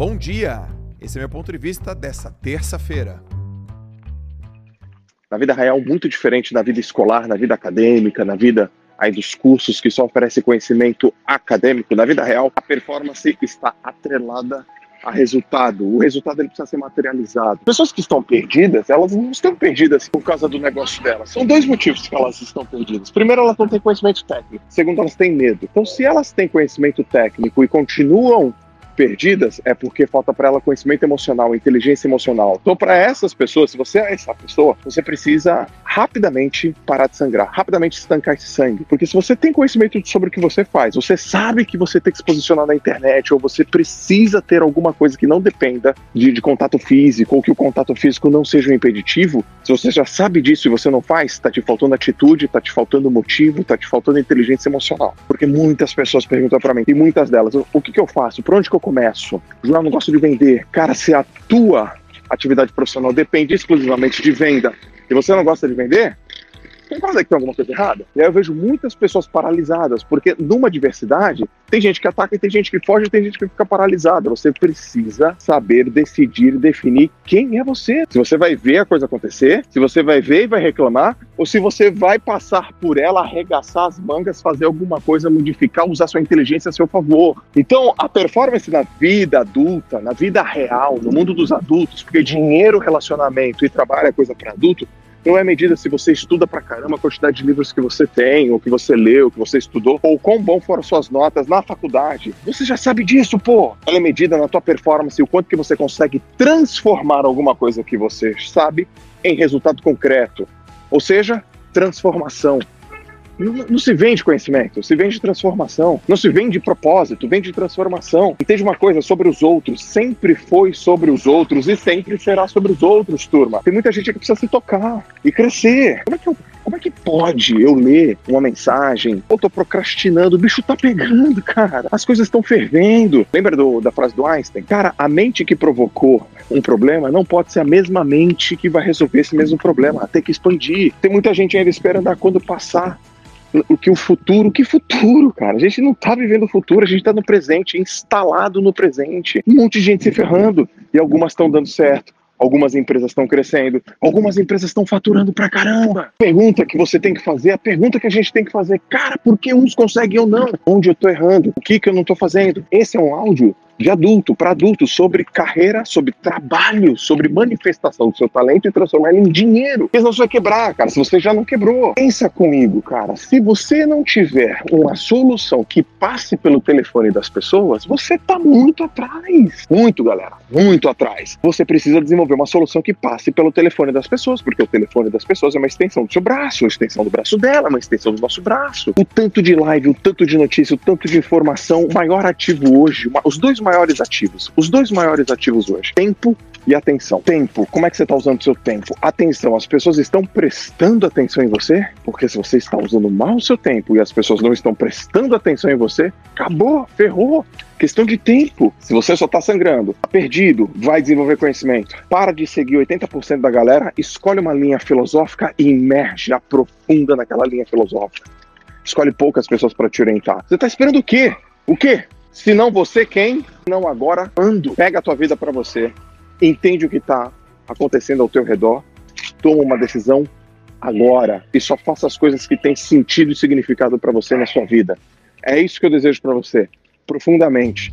Bom dia! Esse é meu ponto de vista dessa terça-feira. Na vida real, muito diferente da vida escolar, na vida acadêmica, na vida aí dos cursos que só oferecem conhecimento acadêmico, na vida real, a performance está atrelada a resultado. O resultado ele precisa ser materializado. Pessoas que estão perdidas, elas não estão perdidas por causa do negócio delas. São dois motivos que elas estão perdidas. Primeiro, elas não têm conhecimento técnico. Segundo, elas têm medo. Então, se elas têm conhecimento técnico e continuam perdidas é porque falta para ela conhecimento emocional, inteligência emocional. Então, para essas pessoas, se você é essa pessoa, você precisa rapidamente parar de sangrar, rapidamente estancar esse sangue. Porque se você tem conhecimento sobre o que você faz, você sabe que você tem que se posicionar na internet, ou você precisa ter alguma coisa que não dependa de, de contato físico, ou que o contato físico não seja um impeditivo, se você já sabe disso e você não faz, está te faltando atitude, está te faltando motivo, está te faltando inteligência emocional. Porque muitas pessoas perguntam para mim, e muitas delas, o que, que eu faço? Por onde que eu começo. João, não gosto de vender. Cara, se a tua atividade profissional depende exclusivamente de venda e você não gosta de vender, concorda que tem alguma coisa errada? E aí eu vejo muitas pessoas paralisadas, porque numa diversidade, tem gente que ataca tem gente que foge tem gente que fica paralisada. Você precisa saber decidir, definir quem é você. Se você vai ver a coisa acontecer, se você vai ver e vai reclamar, ou se você vai passar por ela, arregaçar as mangas, fazer alguma coisa, modificar, usar sua inteligência a seu favor. Então, a performance na vida adulta, na vida real, no mundo dos adultos, porque dinheiro, relacionamento e trabalho é coisa para adulto, não é medida se você estuda pra caramba a quantidade de livros que você tem, ou que você leu, que você estudou, ou quão bom foram suas notas na faculdade. Você já sabe disso, pô. Ela é medida na tua performance, o quanto que você consegue transformar alguma coisa que você sabe em resultado concreto. Ou seja, transformação. Não, se vende conhecimento, se vende transformação. Não se vende propósito, vende transformação. Entende uma coisa sobre os outros? Sempre foi sobre os outros e sempre será sobre os outros, turma. Tem muita gente que precisa se tocar e crescer. Como é que eu como é que pode eu ler uma mensagem? Eu tô procrastinando, o bicho tá pegando, cara. As coisas estão fervendo. Lembra do, da frase do Einstein? Cara, a mente que provocou um problema não pode ser a mesma mente que vai resolver esse mesmo problema. Tem que expandir. Tem muita gente ainda esperando quando passar o que o futuro, que futuro, cara? A gente não tá vivendo o futuro, a gente tá no presente, instalado no presente. Um monte de gente se ferrando e algumas estão dando certo. Algumas empresas estão crescendo, algumas empresas estão faturando pra caramba. Pergunta que você tem que fazer, a pergunta que a gente tem que fazer, cara, por que uns conseguem ou não? Onde eu tô errando? O que que eu não tô fazendo? Esse é um áudio de adulto para adulto sobre carreira, sobre trabalho, sobre manifestação do seu talento e transformar ele em dinheiro. Porque senão você vai quebrar, cara, se você já não quebrou. Pensa comigo, cara, se você não tiver uma solução que passe pelo telefone das pessoas, você tá muito atrás. Muito, galera, muito atrás. Você precisa desenvolver uma solução que passe pelo telefone das pessoas, porque o telefone das pessoas é uma extensão do seu braço, uma extensão do braço dela, uma extensão do nosso braço. O tanto de live, o tanto de notícia, o tanto de informação, o maior ativo hoje, os dois maiores maiores ativos. Os dois maiores ativos hoje: tempo e atenção. Tempo, como é que você está usando o seu tempo? Atenção, as pessoas estão prestando atenção em você? Porque se você está usando mal o seu tempo e as pessoas não estão prestando atenção em você, acabou, ferrou. Questão de tempo. Se você só está sangrando, tá perdido, vai desenvolver conhecimento. Para de seguir 80% da galera, escolhe uma linha filosófica e imerge, aprofunda naquela linha filosófica. Escolhe poucas pessoas para te orientar. Você está esperando o quê? O quê? Se não você, quem? Não agora, ando. Pega a tua vida para você. Entende o que está acontecendo ao teu redor. Toma uma decisão agora. E só faça as coisas que têm sentido e significado para você na sua vida. É isso que eu desejo para você. Profundamente.